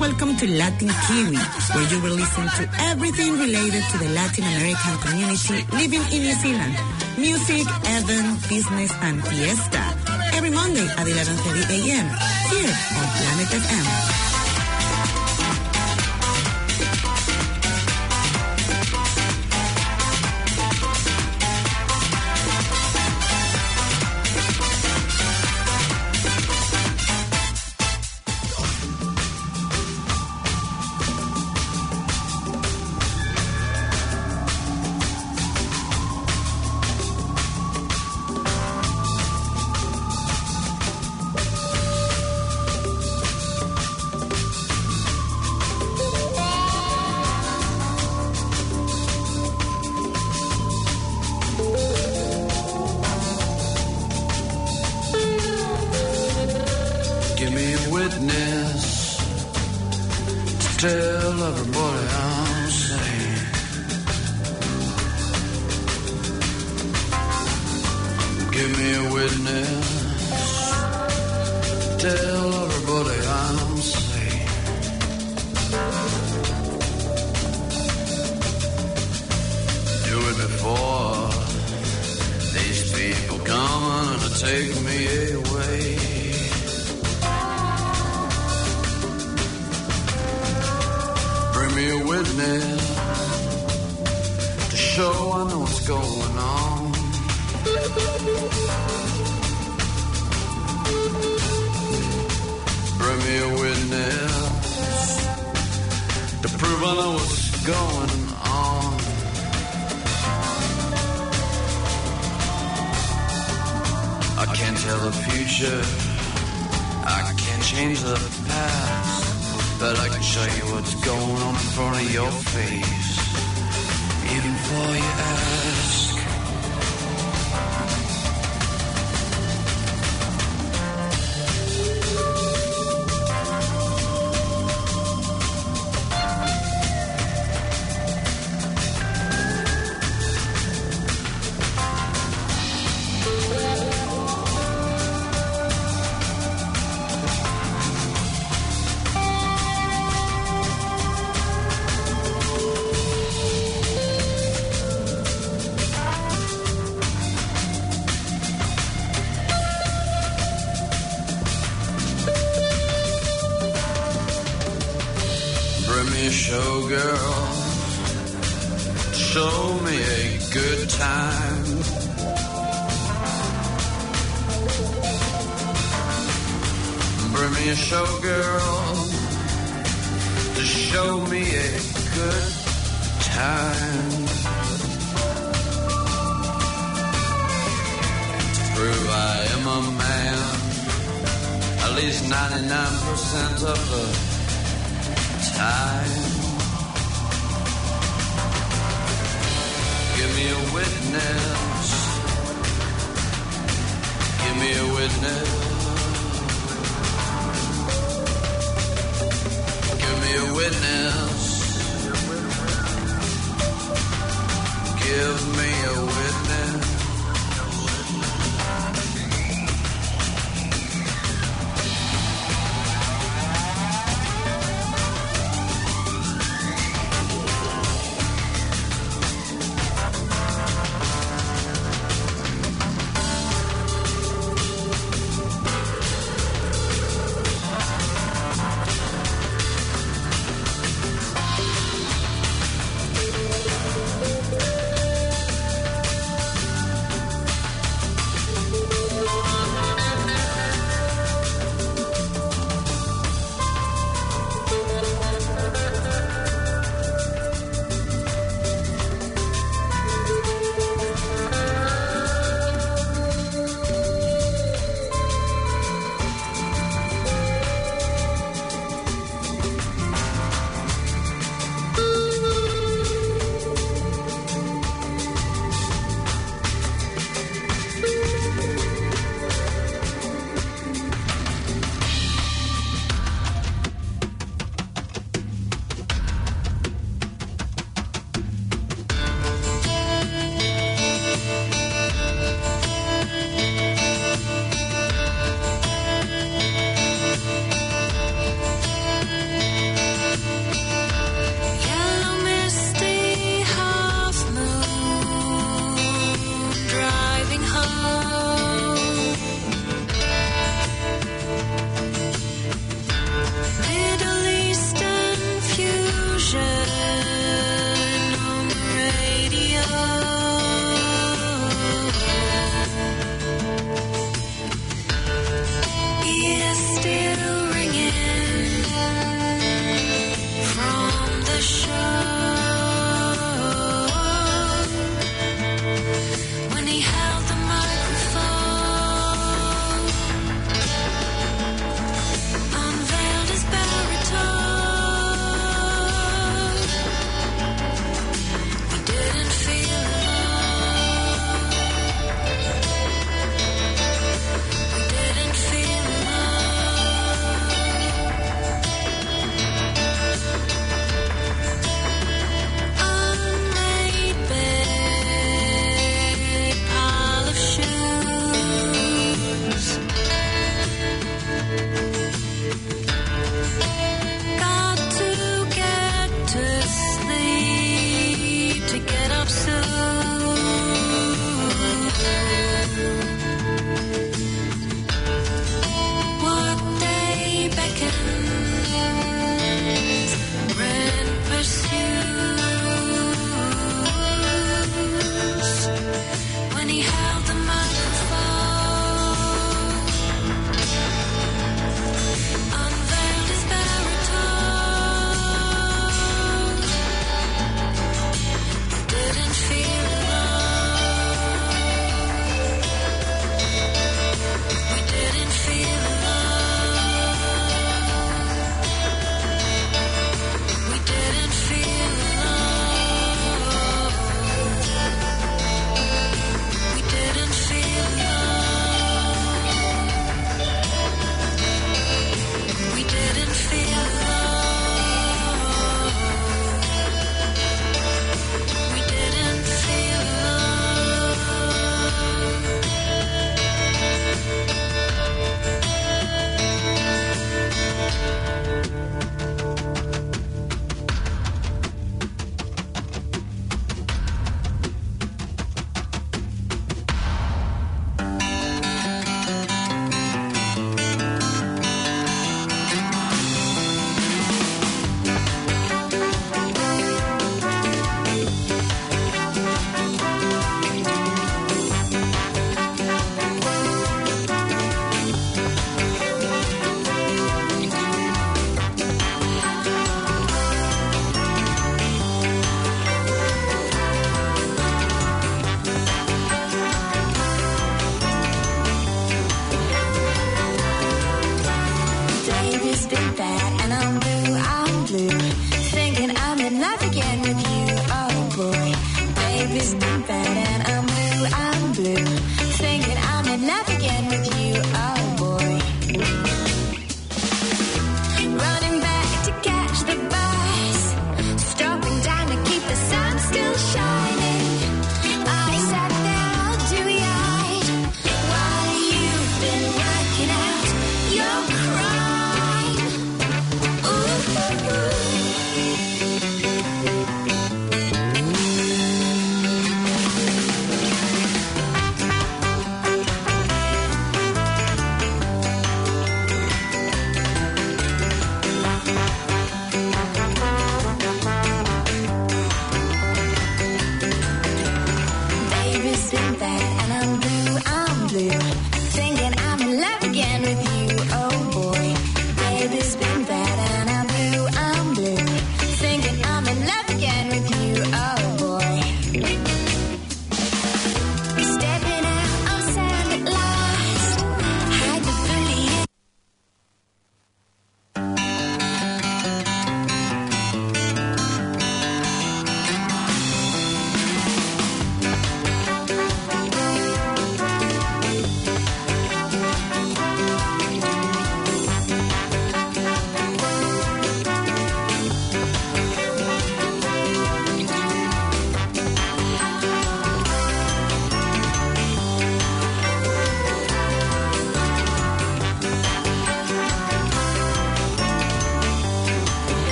welcome to Latin Kiwi, where you will listen to everything related to the Latin American community living in New Zealand. Music, event, business, and fiesta. Every Monday at 11.30 a.m. here on Planet FM. there to show I know what's going on. Bring me a witness to prove I know what's going on. I can't tell the future. I can't change the but I can show you what's going on in front of your face. good time. True, I am a man, at least 99% of the time. Give me a witness. Give me a witness. Give me a witness. give me away.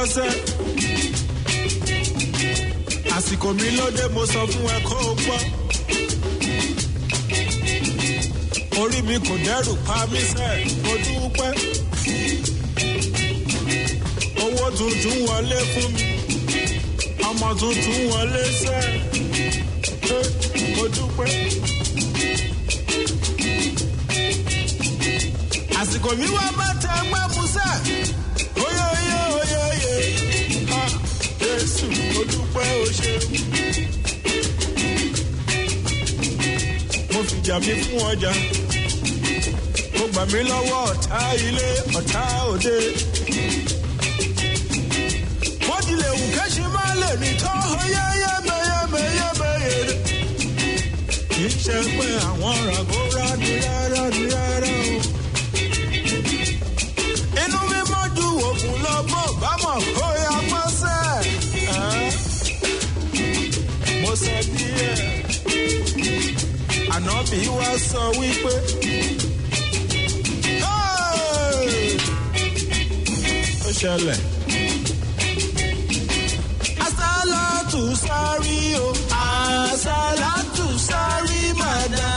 Ẹ ṣó gbọ́sẹ̀. àsìkò mi lóde mo sọ fún ẹ kó o gbọ́. orí mi kò dẹ́rù pa mí sẹ́ mo dúpẹ́. owó tuntun wọlé fún mi ọmọ tuntun wọlé sẹ́ mo dúpẹ́. àsìkò mi wá bá fìjà mi fún ọjà. Mo gbà mí lọ́wọ́ ọ̀tá ilé ọ̀tá òde. mo wù kẹ́sì máa lè tó oyè yẹ́mẹ̀yẹ́mẹ̀yẹ́mẹ̀yẹ́ kì í ṣe pé àwọn ràgó rání rárá ní rárá o. Inú mi mọ́ ju òògùn lọ bó bámọ̀ kó ànábì wá sọ wípé. ó ṣẹlẹ̀. asálàtù sárí o asálàtù sárí màdá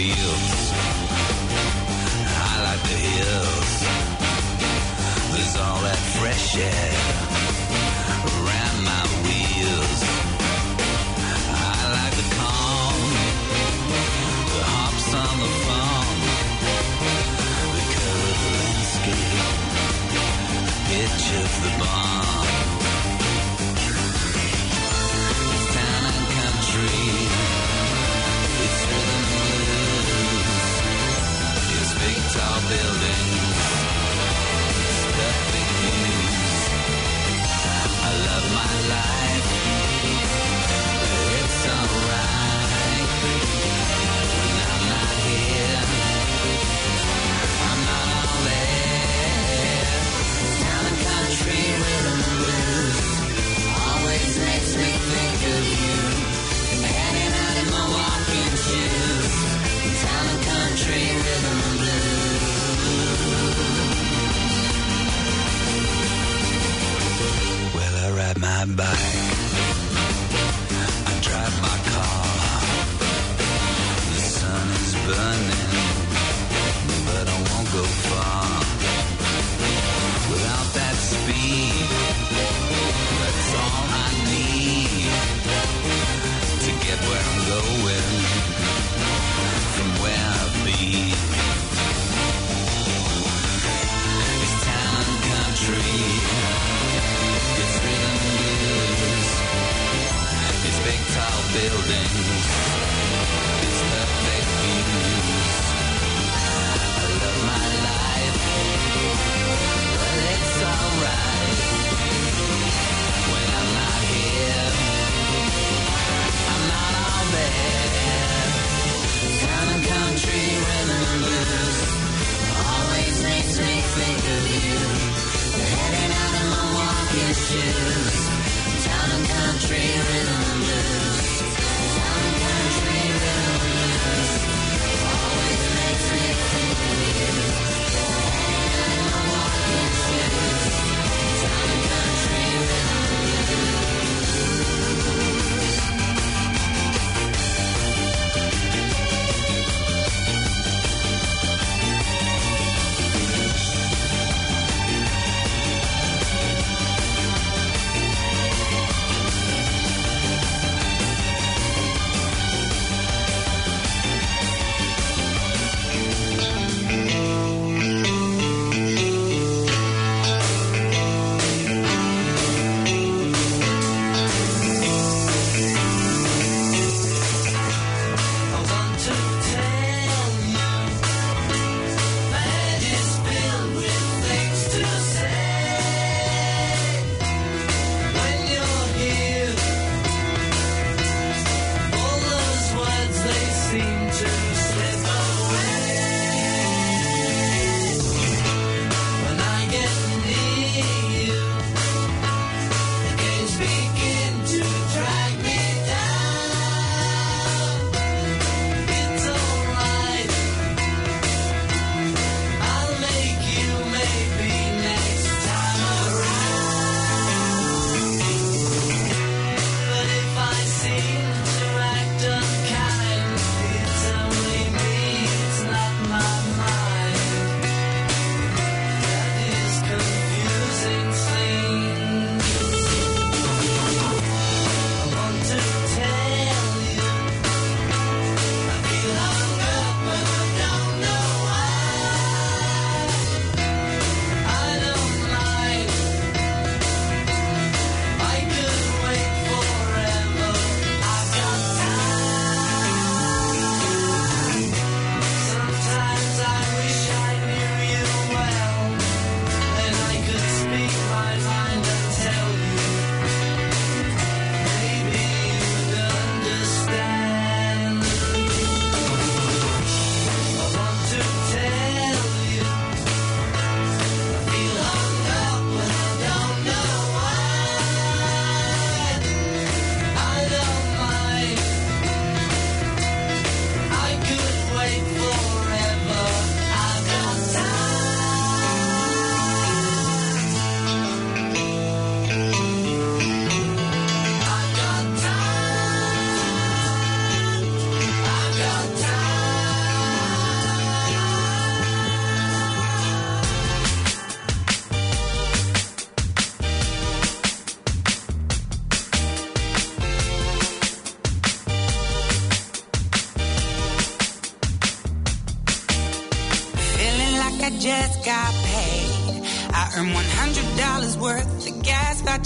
I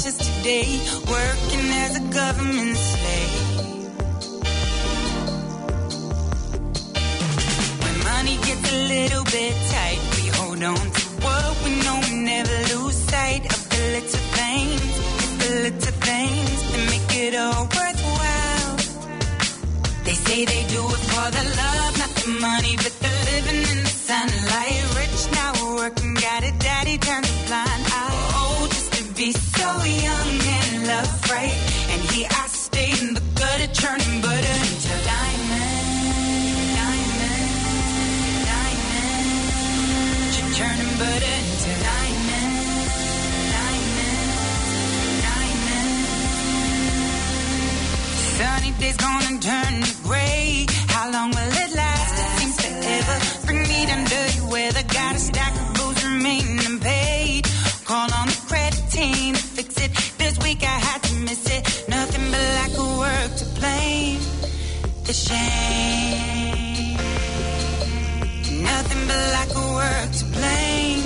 vouchers today, working as a government slave. When money gets a little bit tight, we hold on to what we know and never lose sight of the little things, the little things that make it all worthwhile. They say they do it for the love, not the money, but the living in the sunlight. Rich now, working, got a daddy turned blind be so young and love right. And here I stay in the gutter, churning butter into diamond, diamond, diamond. Churning butter into diamond, diamond, diamond. Sunny days gonna turn to gray. The shame. Nothing but lack of work to blame.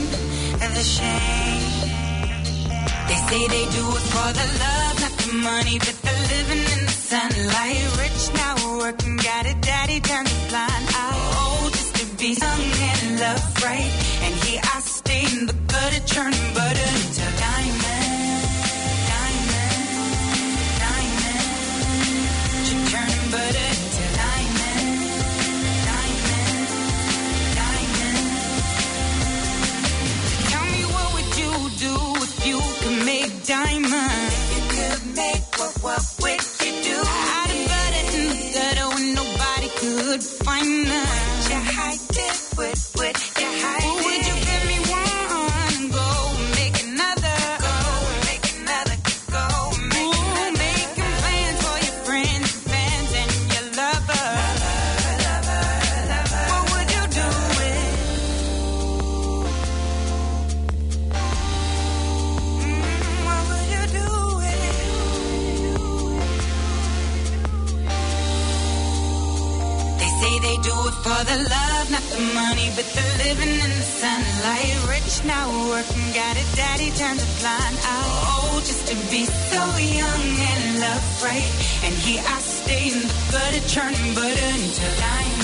and The shame. They say they do it for the love, not the money, but the living in the sunlight. Rich now, working, got a daddy turned a blind eye. Oh, just to be young and love right. And here I stay in the gutter, churning butter into diamond, diamond, diamond. If you could make what, what would you do? I'd in the gutter when nobody could find. Would you hide it? Would, would the love, not the money, but the living in the sunlight. Rich now, working, got a daddy turned a blind eye. Oh, just to be so young and love right. And here I stay in the gutter, churning butter into diamond,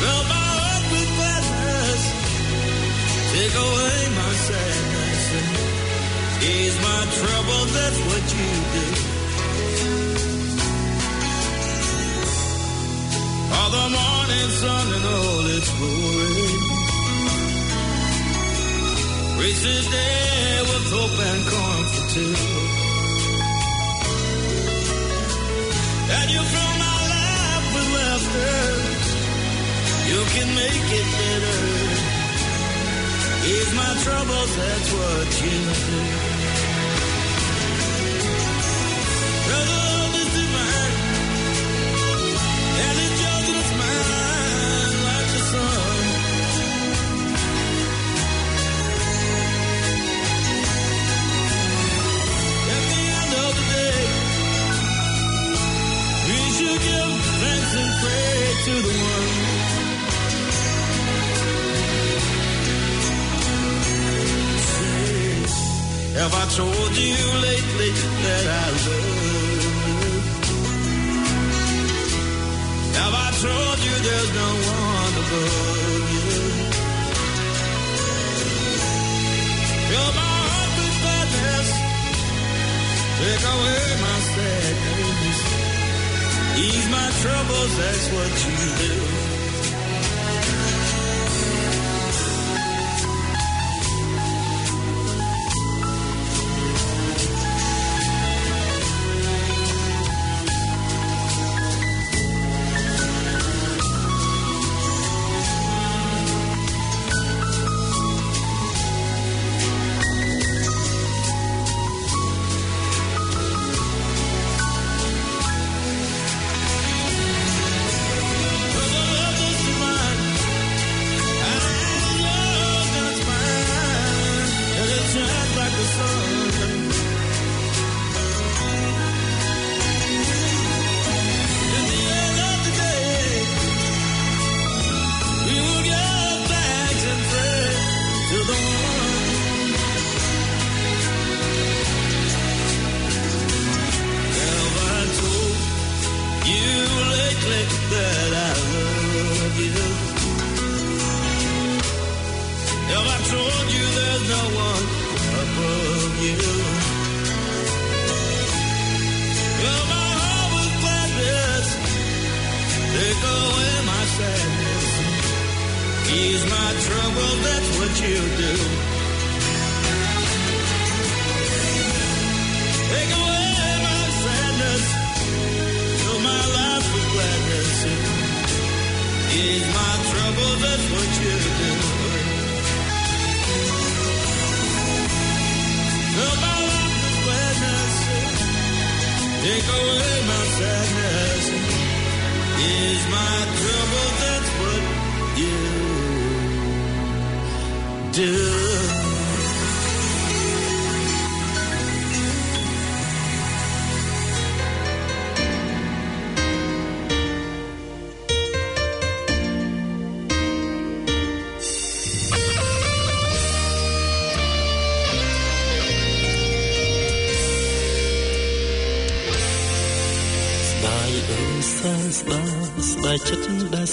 Fill my heart with gladness, take away my sadness, ease my trouble. That's what you do. All the morning sun and all its glory. Reach this day with hope and comfort too. And you fill my life with laughter you can make it better. Ease my troubles, that's what you do. Brother, divine, and mine like the sun. Day, we should give thanks and pray to the one. Have I told you lately that I love? Have I told you there's no one above you? Fill my heart with gladness, take away my sadness, ease my troubles. That's what you do. Take away my sadness. Is my trouble that's what you do.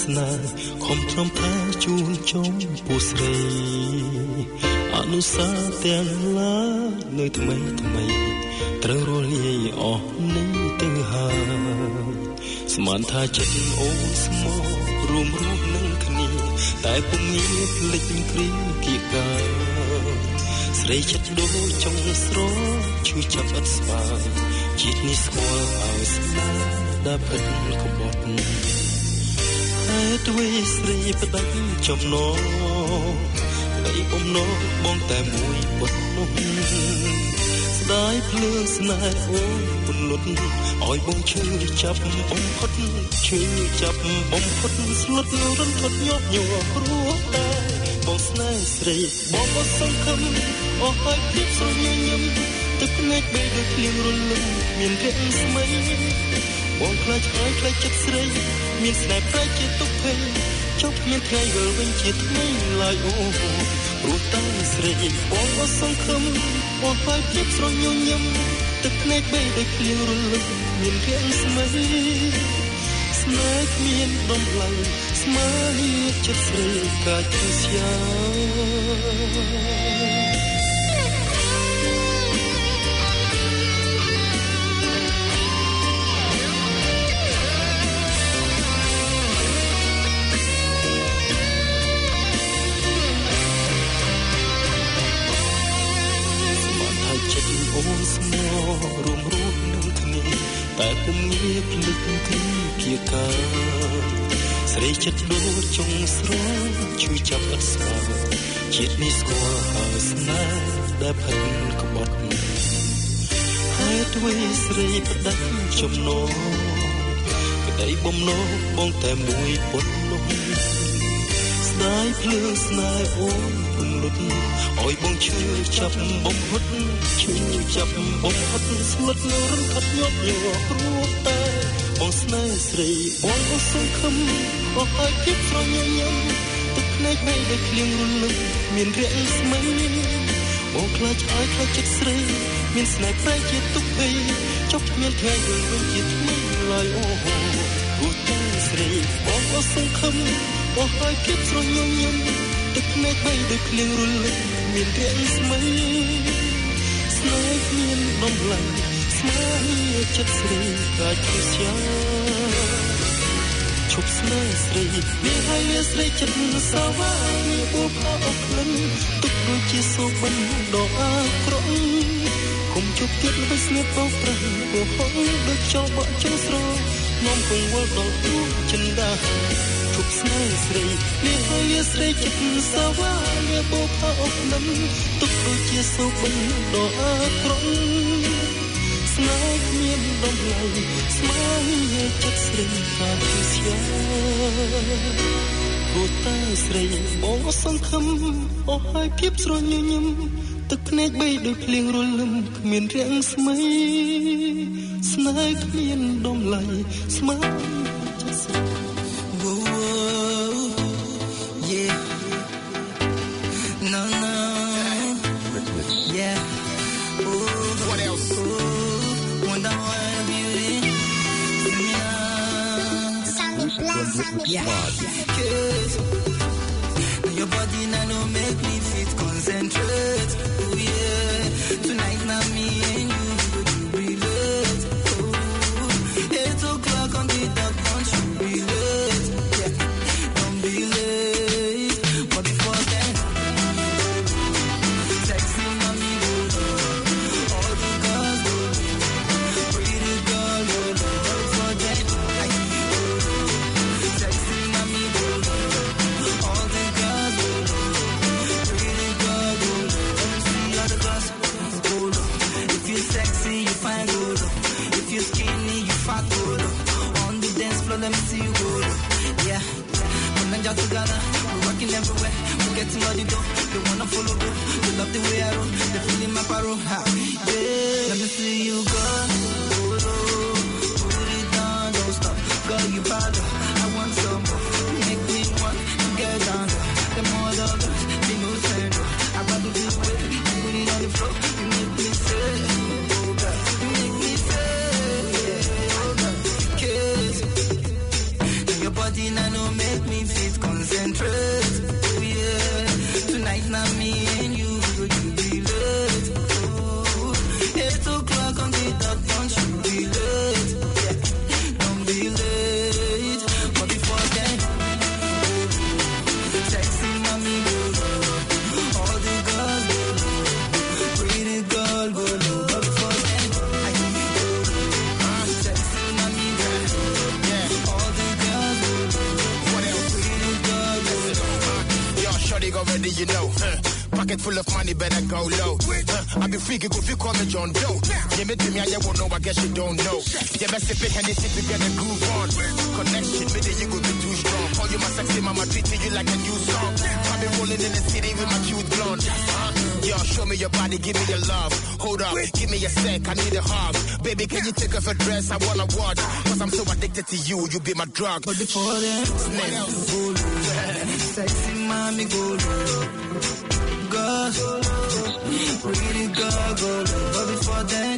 ស្នេហ៍ខំព្រមថាជូនចុងពូស្រីអនុសាទាំងឡានៅថ្មីថ្មីត្រូវរលាយអស់នេះទាំងហើយស្មានថាចិត្តអូនស្មោះរួមរស់នឹងគ្នាតែពុំងាភ្លេចគ្រាគៀកកាស្រីចិត្តដូចចុងស្រឈឺចាប់អត់ស្បាជាតិនេះស្គាល់ឲ្យស្នា ដែលពិតក្បត់ទ្វេស្រីផ្ដាច់ចំណងក្តីបំណងបងតែមួយប៉ុណ្ណោះស្ដាយភ្លើងស្នេហ៍អូនពន្លត់ឲ្យបងឈឺចាប់បំផុតឈឺចាប់បំផុតស្លុតរន្ធត់ញាប់ញ័រព្រោះតែបងស្នេហ៍ស្រីបងក៏សង្ឃឹមអស់ហើយភាពស្រញញឹមទឹកភ្នែកបីដូចភ្លៀងរលឹមមានរះស្មី បងខ្លាចហើយខ្លាចចិត្តស្រី មានស្នេហ៍ប្រែជាទុកភ័យចុកមានថ្ងៃវិលវិញជាថ្មីឡើយអូព្រោះតាំងស្រីបងអត់សង្ឃឹមបងហើយភាពស្រញញឹមទឹកភ្នែកបីដូចភ្លៀងរលឹកមានរាំងស្មីស្នេហ៍គ្មានដំឡៃស្មើចិត្តស្រីកាច់ស្យា ភ្លេចគ្រាគៀកាស្រីចិត្តដូចចុងស្រងឈឺចាប់អត់ស្គាល់ជាតិនេះស្គាល់ហើយស្នេហ៍ដែលផិនក្បត់ហើយទ្វេស្រីផ្ដាច់ចំណងក្តីបំណងបងតែមួយពុតនោះស្ដាយភ្លើងស្នេហ៍អូនពន្លត់ឲ្យបងឈឺចាប់បំផុតឈឺចាប់បំផុតស្លុតនៅរំខាត់ញាប់ញ័រព្រោះតែបងស្នេហ៍ស្រីបងអសង្ឃឹមបោះឲ្យភាពស្រញញឹមទឹកភ្នែកបីដែលភ្លៀងរលឹមមានរាក់ស្មីបបងខ្លាចឲ្យខ្លាចចិត្តស្រីមានស្នេហ៍ប្រែជាទុកភ័យចុកមានថ្ងៃយល់វិញជាថ្មីឡើយអូគូតែស្រីបងអស់សង្ឃឹមបោះឲ្យភាពស្រញញឹម ទឹកភ្នែកបីដូចភ្លៀងរលឹកមានរាក់ស្មីស្នេហ៍គ្មានដំឡៃស្មារតីចិត្តស្រីកាច់ជាស្យាឈប់ស្នេហ៍ស្រីនេះហើយវាស្រីចិត្តសាវាវាបុកអស់ក្លិនទុកដូចជាសូបិនដ៏អាក្រក់គុំជប់ទៀតល្បិចស្នៀតបោកប្រៃពោហងដូចចោលបក់ចុងស្រនាំកង្វល់ដល់ទូចិនដាឈប់ ស្នេហ៍ស្រីនេះហើយវាស្រីចិត្តសាវាវាបុកអស់ក្លិនទុកដូចជាសូបិនដ៏អាក្រក់ស្នេហ៍គ្មានដំឡៃស្មើចិត្តស្រីកាពីស្យាគូតែស្រីបងសង្ឃឹមអស់ហើយភាពស្រញញឹមទឹកភ្នែកបីដូចភ្លៀងរលឹមគ្មានរាំងស្មីស្នេហ៍គ្មានដំឡៃស្មើ Yeah. Me to me, I won't know, I guess you don't know. You best sip it, Hennessy to get a groove on. Connection, it, you go be too strong. Call you my sexy mama, treating you like a new song. I be rolling in the city with my cute blonde. Huh. Yo, show me your body, give me your love. Hold up, give me a sec, I need a hug. Baby, can you take off a dress? I wanna watch. Cause I'm so addicted to you, you be my drug. But before go. Sexy mommy go pretty girl go low. But before then,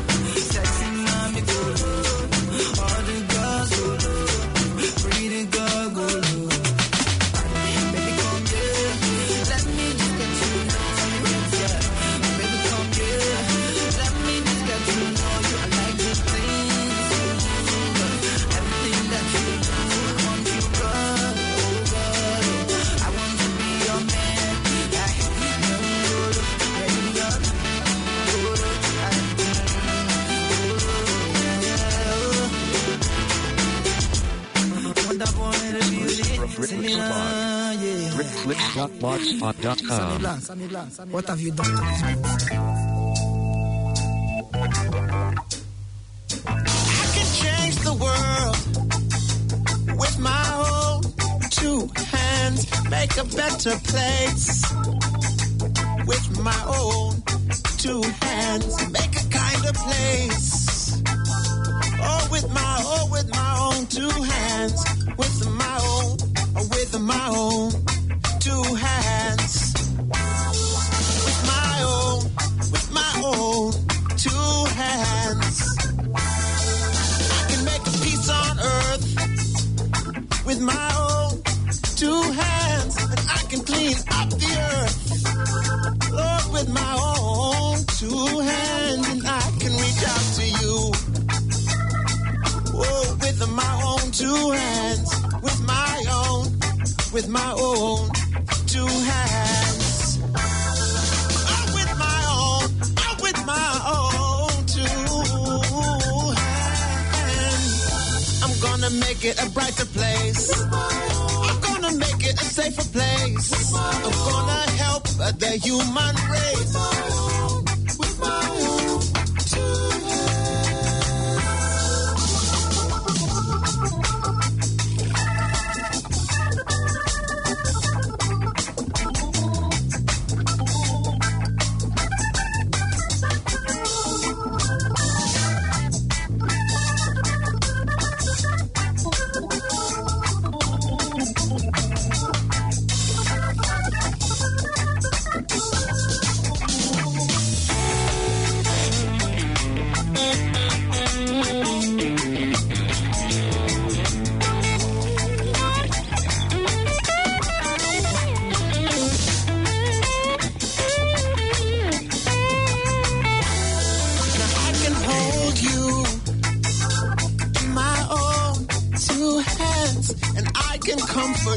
Sammy What have you done? I can change the world with my own two hands, make a better place. With my own two hands, make a kinder place. Oh, with my, oh, with my own two hands, with human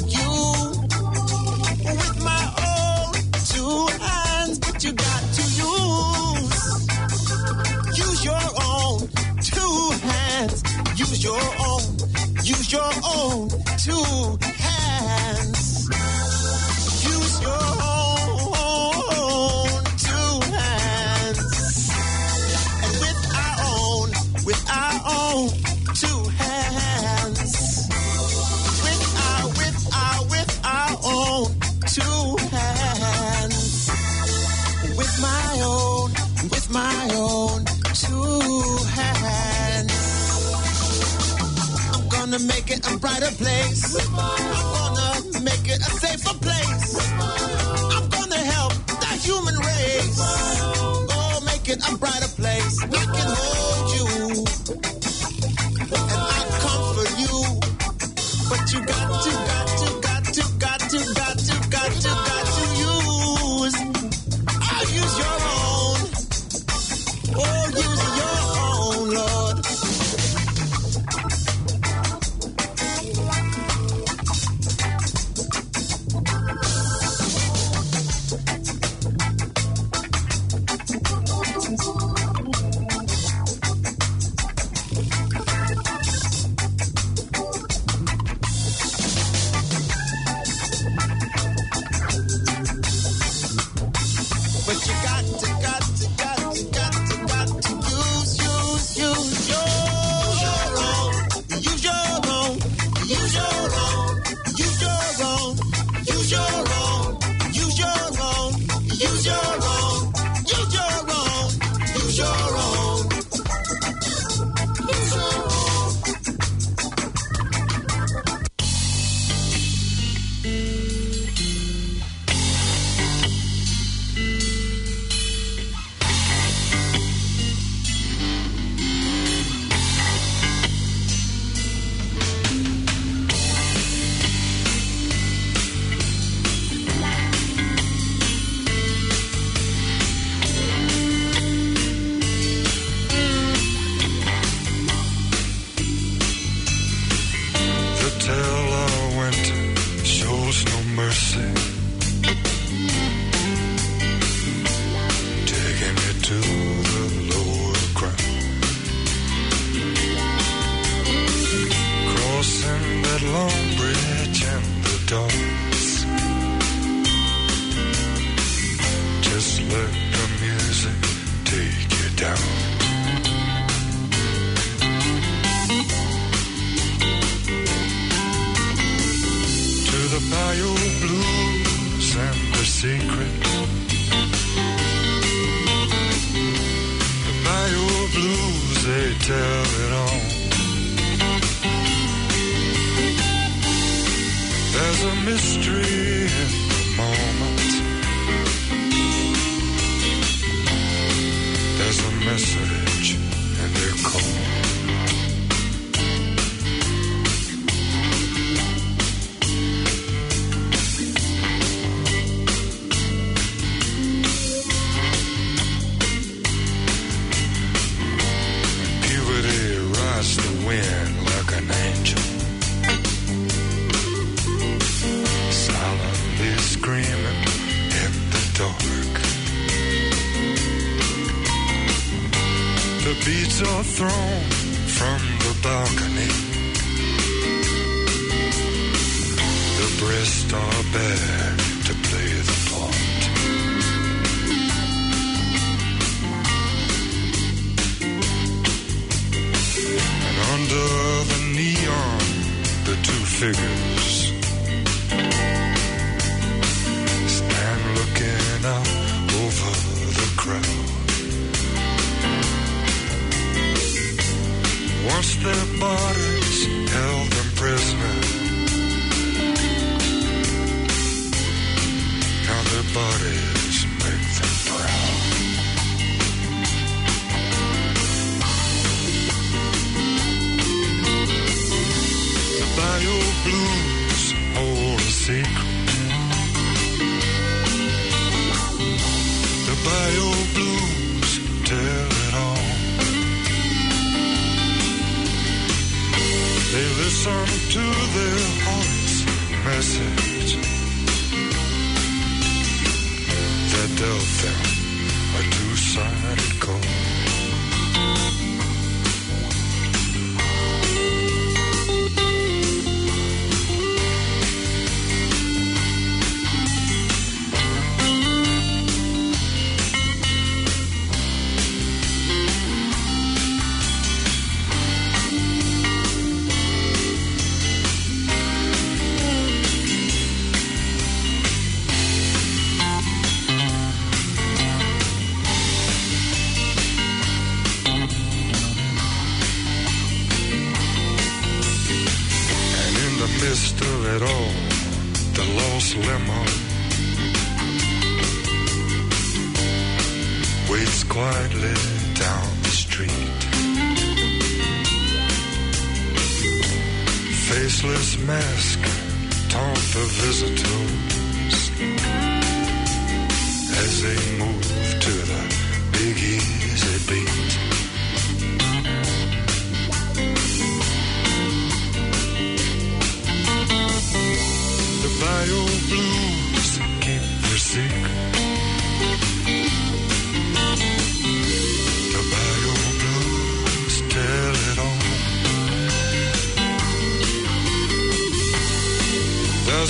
you tell the visitors. As they move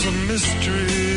a mystery